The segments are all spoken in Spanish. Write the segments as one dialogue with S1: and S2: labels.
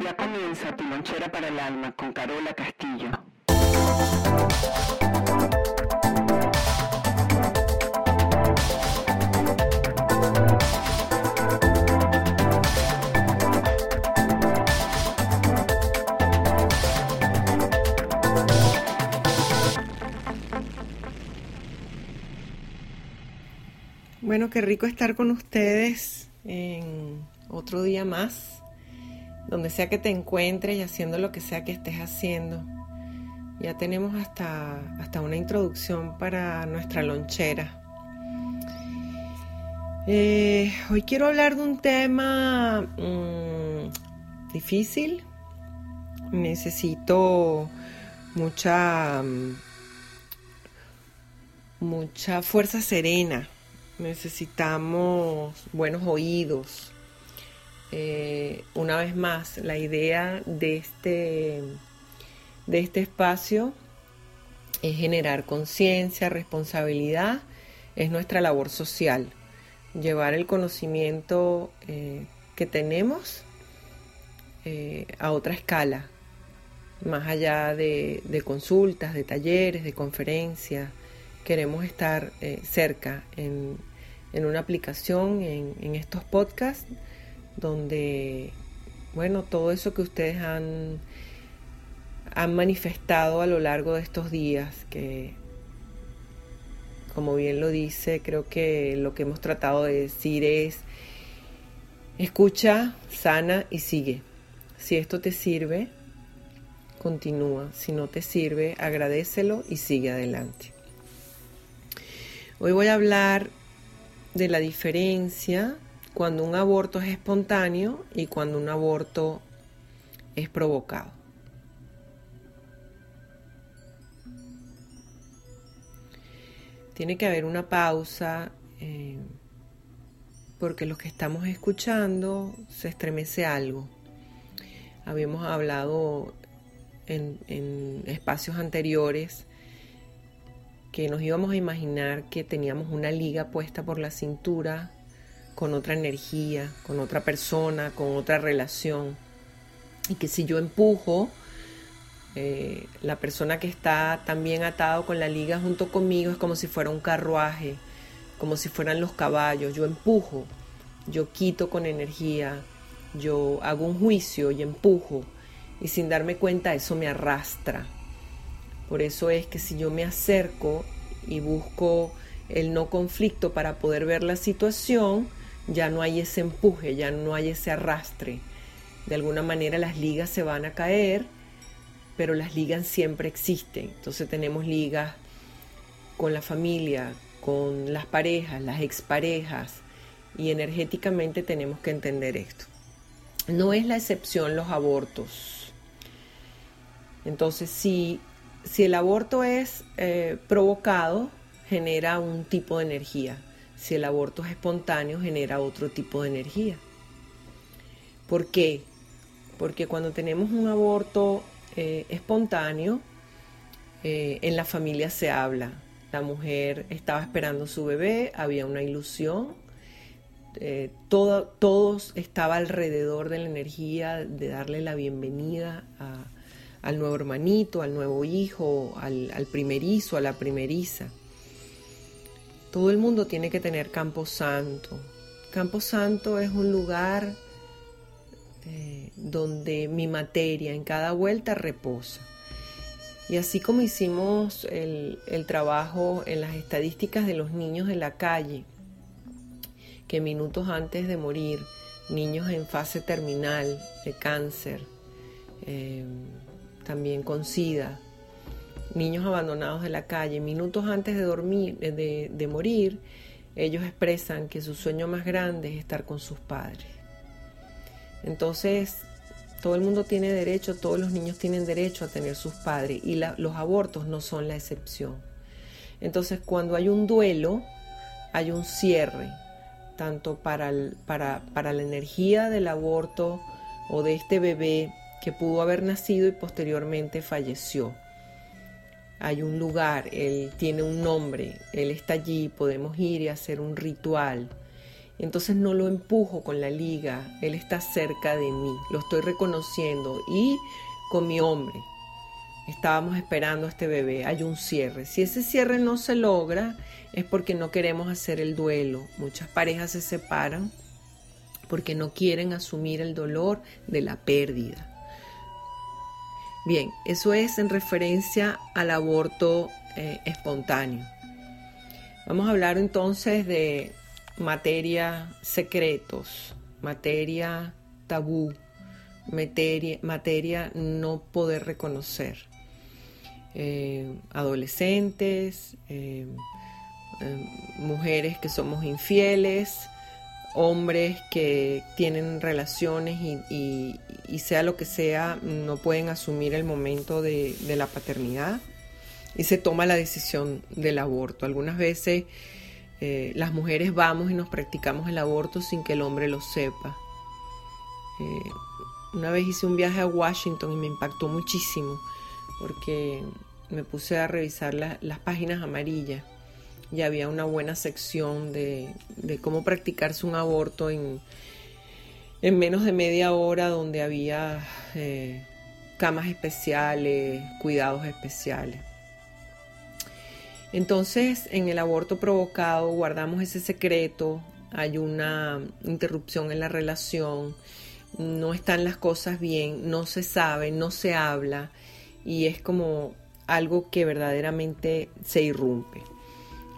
S1: Ya comienza tu lonchera para el alma con Carola Castillo.
S2: Bueno, qué rico estar con ustedes en otro día más, donde sea que te encuentres y haciendo lo que sea que estés haciendo. Ya tenemos hasta, hasta una introducción para nuestra lonchera. Eh, hoy quiero hablar de un tema mm, difícil. Necesito mucha, mm, mucha fuerza serena necesitamos buenos oídos. Eh, una vez más, la idea de este, de este espacio es generar conciencia, responsabilidad, es nuestra labor social, llevar el conocimiento eh, que tenemos eh, a otra escala, más allá de, consultas, de talleres, de conferencias, queremos estar cerca en, en una aplicación, en, estos podcasts, donde, bueno, todo eso que ustedes han, han manifestado a lo largo de estos días, que como bien lo dice, creo que lo que hemos tratado de decir es, escucha, sana y sigue. Si esto te sirve, continúa. Si no te sirve, agradecelo y sigue adelante. Hoy voy a hablar de la diferencia cuando un aborto es espontáneo y cuando un aborto es provocado. Tiene que haber una pausa eh, porque los que estamos escuchando se estremece algo. Habíamos hablado en, en espacios anteriores que nos íbamos a imaginar que teníamos una liga puesta por la cintura con otra energía, con otra persona, con otra relación. Y que si yo empujo, eh, la persona que está también atado con la liga junto conmigo es como si fuera un carruaje, como si fueran los caballos. Yo empujo, yo quito con energía, yo hago un juicio y empujo. Y sin darme cuenta eso me arrastra por eso es que si yo me acerco y busco el no conflicto para poder ver la situación, ya no hay ese empuje, ya no hay ese arrastre. De alguna manera las ligas se van a caer, pero las ligas siempre existen. Entonces tenemos ligas con la familia, con las parejas, las exparejas, y energéticamente tenemos que entender esto. No es la excepción los abortos. Entonces, si si el aborto es eh, provocado, genera un tipo de energía. Si el aborto es espontáneo, genera otro tipo de energía. ¿Por qué? Porque cuando tenemos un aborto eh, espontáneo, eh, en la familia se habla. La mujer estaba esperando su bebé, había una ilusión, todo, todos estaba alrededor de la energía de darle la bienvenida al nuevo hermanito, al nuevo hijo, al, primerizo, a la primeriza. Todo el mundo tiene que tener Campo Santo. Campo Santo es un lugar eh, donde mi materia en cada vuelta reposa. Y así como hicimos el, trabajo en las estadísticas de los niños de la calle, que minutos antes de morir, niños en fase terminal de cáncer, eh, también con SIDA, niños abandonados de la calle, minutos antes de dormir, de, de morir, ellos expresan que su sueño más grande es estar con sus padres. Entonces, todo el mundo tiene derecho, todos los niños tienen derecho a tener sus padres y los abortos no son la excepción. Entonces, cuando hay un duelo, hay un cierre, tanto para, para la energía del aborto o de este bebé que pudo haber nacido y posteriormente falleció. Hay un lugar, él tiene un nombre, él está allí, podemos ir y hacer un ritual entonces no lo empujo con la liga, él está cerca de mí, lo estoy reconociendo y con mi hombre. Estábamos esperando a este bebé, hay un cierre. Si ese cierre no se logra, es porque no queremos hacer el duelo. Muchas parejas se separan porque no quieren asumir el dolor de la pérdida. Bien, eso es en referencia al aborto eh, espontáneo. Vamos a hablar entonces de materia secretos, materia tabú, materia, materia no poder reconocer. Eh, adolescentes, eh, mujeres que somos infieles, hombres que tienen relaciones y, sea lo que sea, no pueden asumir el momento de, la paternidad y se toma la decisión del aborto. Algunas veces eh, las mujeres vamos y nos practicamos el aborto sin que el hombre lo sepa. Eh, una vez hice un viaje a Washington y me impactó muchísimo porque me puse a revisar las páginas amarillas y había una buena sección de, cómo practicarse un aborto en, en, menos de media hora donde había eh, camas especiales, cuidados especiales. Entonces, en el aborto provocado guardamos ese secreto, hay una interrupción en la relación, no están las cosas bien, no se sabe, no se habla y es como algo que verdaderamente se irrumpe.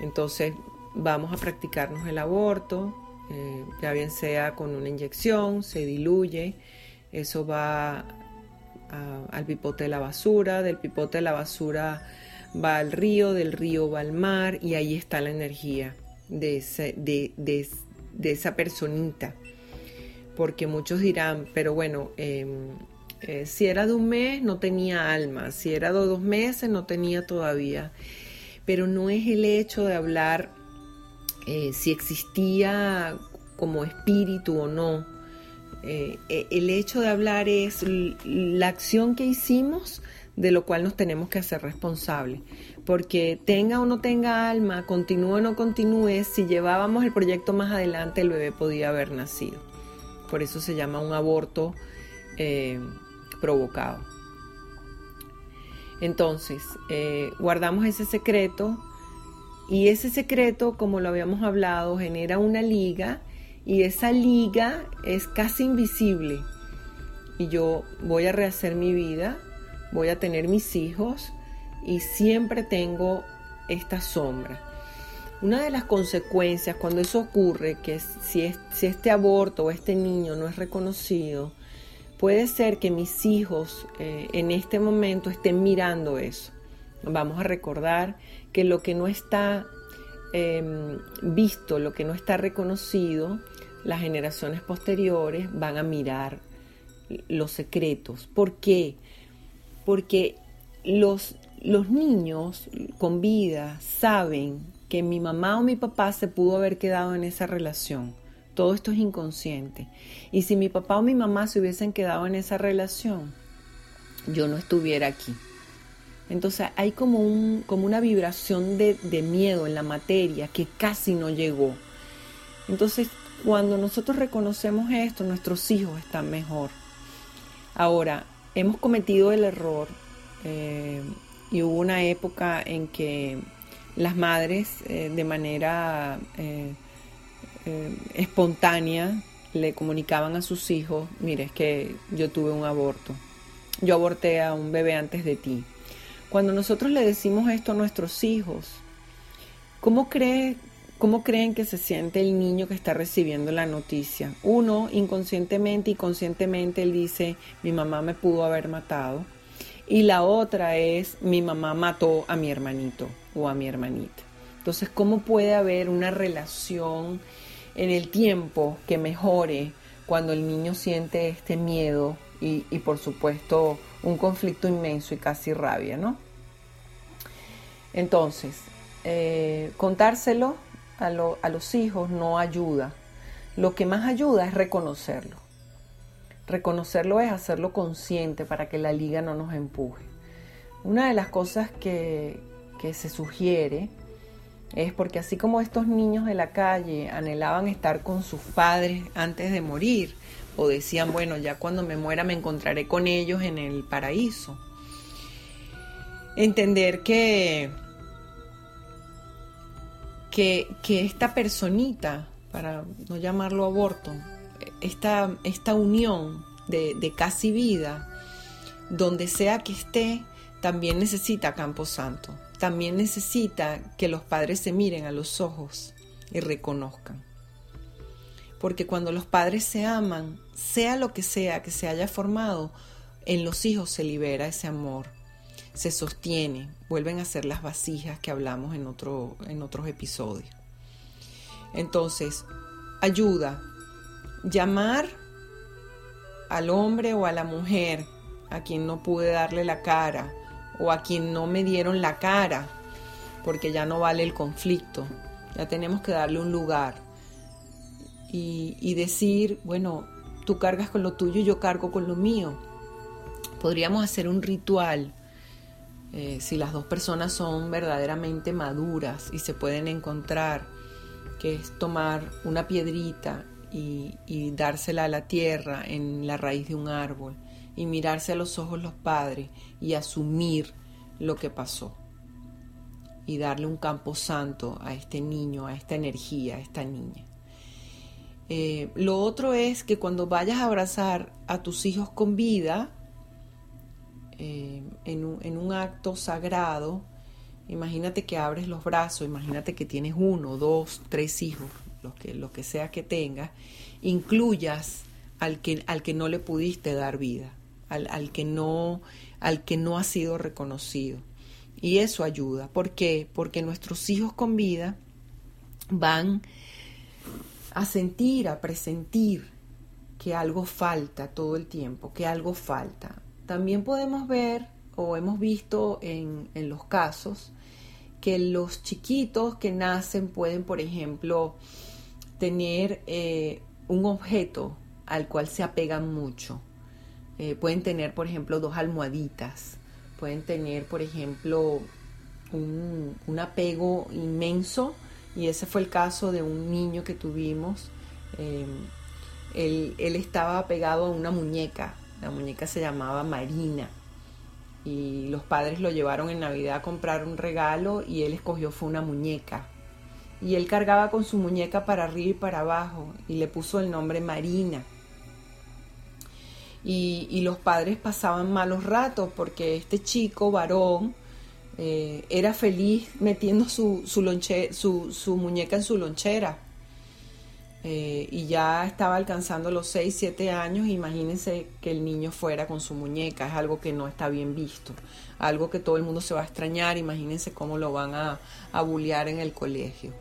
S2: Entonces vamos a practicarnos el aborto, eh, ya bien sea con una inyección, se diluye, eso va al pipote de la basura, del pipote de la basura va al río, del río va al mar y ahí está la energía de, esa personita. Porque muchos dirán, pero bueno, em, eh, si era de un mes no tenía alma, si era de dos meses no tenía todavía pero no es el hecho de hablar eh, si existía como espíritu o no. Eh, e, el hecho de hablar es la acción que hicimos de lo cual nos tenemos que hacer responsables. Porque tenga o no tenga alma, continúe o no continúe, si llevábamos el proyecto más adelante, el bebé podía haber nacido. Por eso se llama un aborto eh, provocado. Entonces, eh, guardamos ese secreto y ese secreto, como lo habíamos hablado, genera una liga y esa liga es casi invisible. Y yo voy a rehacer mi vida, voy a tener mis hijos y siempre tengo esta sombra. Una de las consecuencias cuando eso ocurre, que si, si este aborto o este niño no es reconocido, Puede ser que mis hijos eh, en este momento estén mirando eso. Vamos a recordar que lo que no está em, visto, lo que no está reconocido, las generaciones posteriores van a mirar los secretos. ¿Por qué? Porque los, los niños con vida saben que mi mamá o mi papá se pudo haber quedado en esa relación todo esto es inconsciente. Y si mi papá o mi mamá se hubiesen quedado en esa relación, yo no estuviera aquí. Entonces hay como, un, como una vibración de, de miedo en la materia que casi no llegó. Entonces cuando nosotros reconocemos esto, nuestros hijos están mejor. Ahora, hemos cometido el error eh, y hubo una época en que las madres eh, de manera eh, eh, espontánea le comunicaban a sus hijos, mire, es que yo tuve un aborto, yo aborté a un bebé antes de ti. Cuando nosotros le decimos esto a nuestros hijos, ¿cómo, cree, ¿cómo creen que se siente el niño que está recibiendo la noticia? Uno, inconscientemente y conscientemente, él dice, mi mamá me pudo haber matado. Y la otra es, mi mamá mató a mi hermanito o a mi hermanita. Entonces, ¿cómo puede haber una relación en el tiempo que mejore cuando el niño siente este miedo y, por supuesto un conflicto inmenso y casi rabia, ¿no? Entonces, eh, contárselo a, a los hijos no ayuda. Lo que más ayuda es reconocerlo. Reconocerlo es hacerlo consciente para que la liga no nos empuje. Una de las cosas que, que se sugiere es porque así como estos niños de la calle anhelaban estar con sus padres antes de morir, o decían, bueno, ya cuando me muera me encontraré con ellos en el paraíso. Entender que, que, esta personita, para no llamarlo aborto, esta, esta unión de, de casi vida, donde sea que esté, también necesita Campo Santo también necesita que los padres se miren a los ojos y reconozcan. Porque cuando los padres se aman, sea lo que sea que se haya formado, en los hijos se libera ese amor, se sostiene, vuelven a ser las vasijas que hablamos en, otro, en otros episodios. Entonces, ayuda, llamar al hombre o a la mujer a quien no pude darle la cara o a quien no me dieron la cara, porque ya no vale el conflicto, ya tenemos que darle un lugar. Y, decir, bueno, tú cargas con lo tuyo y yo cargo con lo mío. Podríamos hacer un ritual eh, si las dos personas son verdaderamente maduras y se pueden encontrar, que es tomar una piedrita y, y, dársela a la tierra en la raíz de un árbol y mirarse a los ojos los padres y asumir lo que pasó y darle un campo santo a este niño, a esta energía, a esta niña. Eh, lo otro es que cuando vayas a abrazar a tus hijos con vida, eh, en, un, acto sagrado, imagínate que abres los brazos, imagínate que tienes uno, dos, tres hijos, lo que, que sea que tengas, incluyas al que, al que no le pudiste dar vida al, que no, al que no ha sido reconocido. Y eso ayuda. ¿Por qué? Porque nuestros hijos con vida van a sentir, a presentir que algo falta todo el tiempo, que algo falta. También podemos ver o hemos visto en, los casos que los chiquitos que nacen pueden, por ejemplo, tener eh, un objeto al cual se apegan mucho. Eh, pueden tener, por ejemplo, dos almohaditas. Pueden tener, por ejemplo, un, apego inmenso. Y ese fue el caso de un niño que tuvimos. Em, él, él, estaba pegado a una muñeca. La muñeca se llamaba Marina. Y los padres lo llevaron en Navidad a comprar un regalo y él escogió fue una muñeca. Y él cargaba con su muñeca para arriba y para abajo y le puso el nombre Marina y, los padres pasaban malos ratos porque este chico varón eh, era feliz metiendo su, su, su, muñeca en su lonchera. Eh, y ya estaba alcanzando los 6, 7 años, imagínense que el niño fuera con su muñeca, es algo que no está bien visto, algo que todo el mundo se va a extrañar, imagínense cómo lo van a, a en el colegio.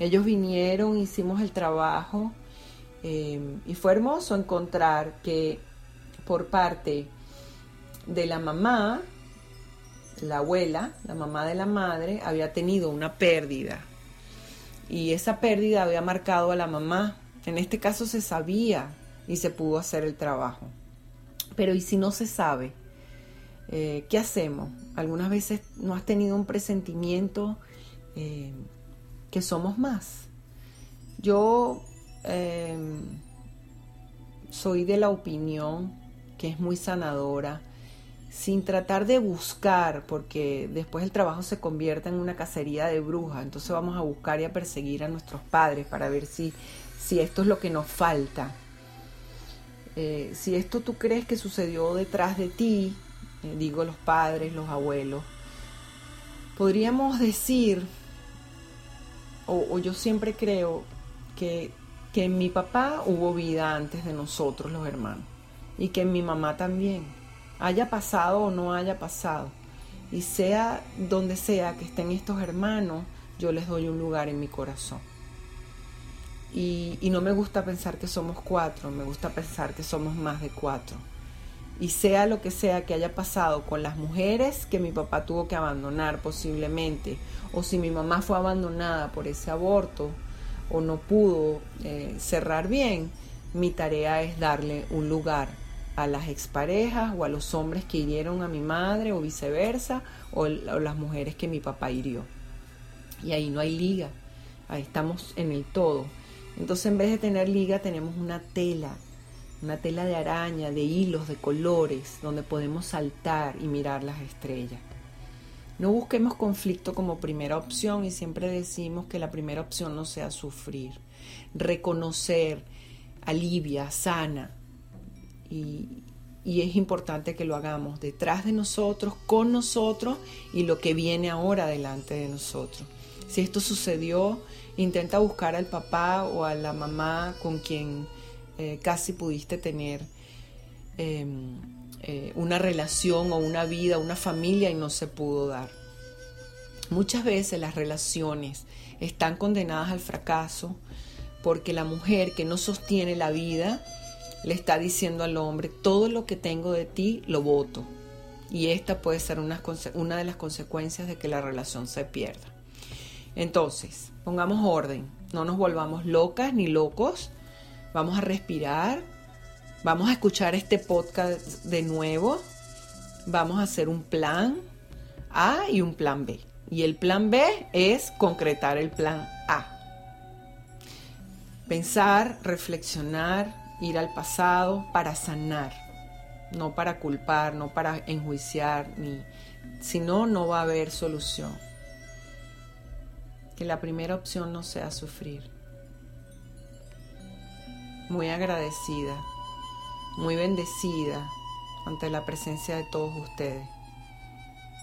S2: Ellos vinieron, hicimos el trabajo eh, y fue hermoso encontrar que por parte de la mamá, la abuela, la mamá de la madre, había tenido una pérdida. Y esa pérdida había marcado a la mamá. En este caso se sabía y se pudo hacer el trabajo. Pero ¿y si no se sabe? Eh, ¿Qué hacemos? Algunas veces no has tenido un presentimiento eh, que somos más. Yo eh, soy de la opinión que es muy sanadora, sin tratar de buscar, porque después el trabajo se convierte en una cacería de brujas, entonces vamos a buscar y a perseguir a nuestros padres para ver si, si esto es lo que nos falta. Eh, si esto tú crees que sucedió detrás de ti, eh, digo los padres, los abuelos, podríamos decir, o, o yo siempre creo que, que en mi papá hubo vida antes de nosotros los hermanos y que mi mamá también, haya pasado o no haya pasado. Y sea donde sea que estén estos hermanos, yo les doy un lugar en mi corazón. Y, no me gusta pensar que somos cuatro, me gusta pensar que somos más de cuatro. Y sea lo que sea que haya pasado con las mujeres que mi papá tuvo que abandonar posiblemente, o si mi mamá fue abandonada por ese aborto o no pudo eh, cerrar bien, mi tarea es darle un lugar a las exparejas o a los hombres que hirieron a mi madre o viceversa o, las mujeres que mi papá hirió. Y ahí no hay liga, ahí estamos en el todo. Entonces en vez de tener liga tenemos una tela, una tela de araña, de hilos, de colores, donde podemos saltar y mirar las estrellas. No busquemos conflicto como primera opción y siempre decimos que la primera opción no sea sufrir. Reconocer, alivia, sana. Y, es importante que lo hagamos detrás de nosotros, con nosotros y lo que viene ahora delante de nosotros. Si esto sucedió, intenta buscar al papá o a la mamá con quien eh, casi pudiste tener em, eh, una relación o una vida, una familia y no se pudo dar. Muchas veces las relaciones están condenadas al fracaso porque la mujer que no sostiene la vida le está diciendo al hombre, todo lo que tengo de ti lo voto. Y esta puede ser una, una de las consecuencias de que la relación se pierda. Entonces, pongamos orden, no nos volvamos locas ni locos, vamos a respirar, vamos a escuchar este podcast de nuevo, vamos a hacer un plan A y un plan B. Y el plan B es concretar el plan A. Pensar, reflexionar, ir al pasado para sanar, no para culpar, no para enjuiciar, ni, si no, no va a haber solución. Que la primera opción no sea sufrir. Muy agradecida, muy bendecida ante la presencia de todos ustedes.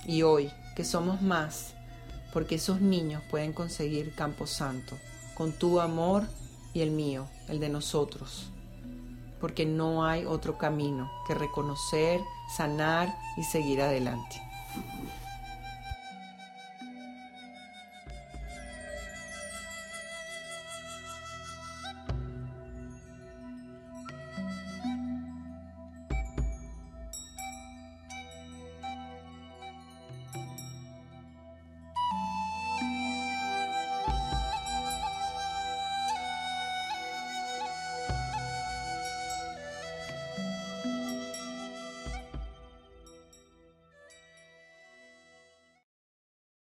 S2: Y hoy, que somos más, porque esos niños pueden conseguir Campo Santo, con tu amor y el mío, el de nosotros porque no hay otro camino que reconocer, sanar y seguir adelante.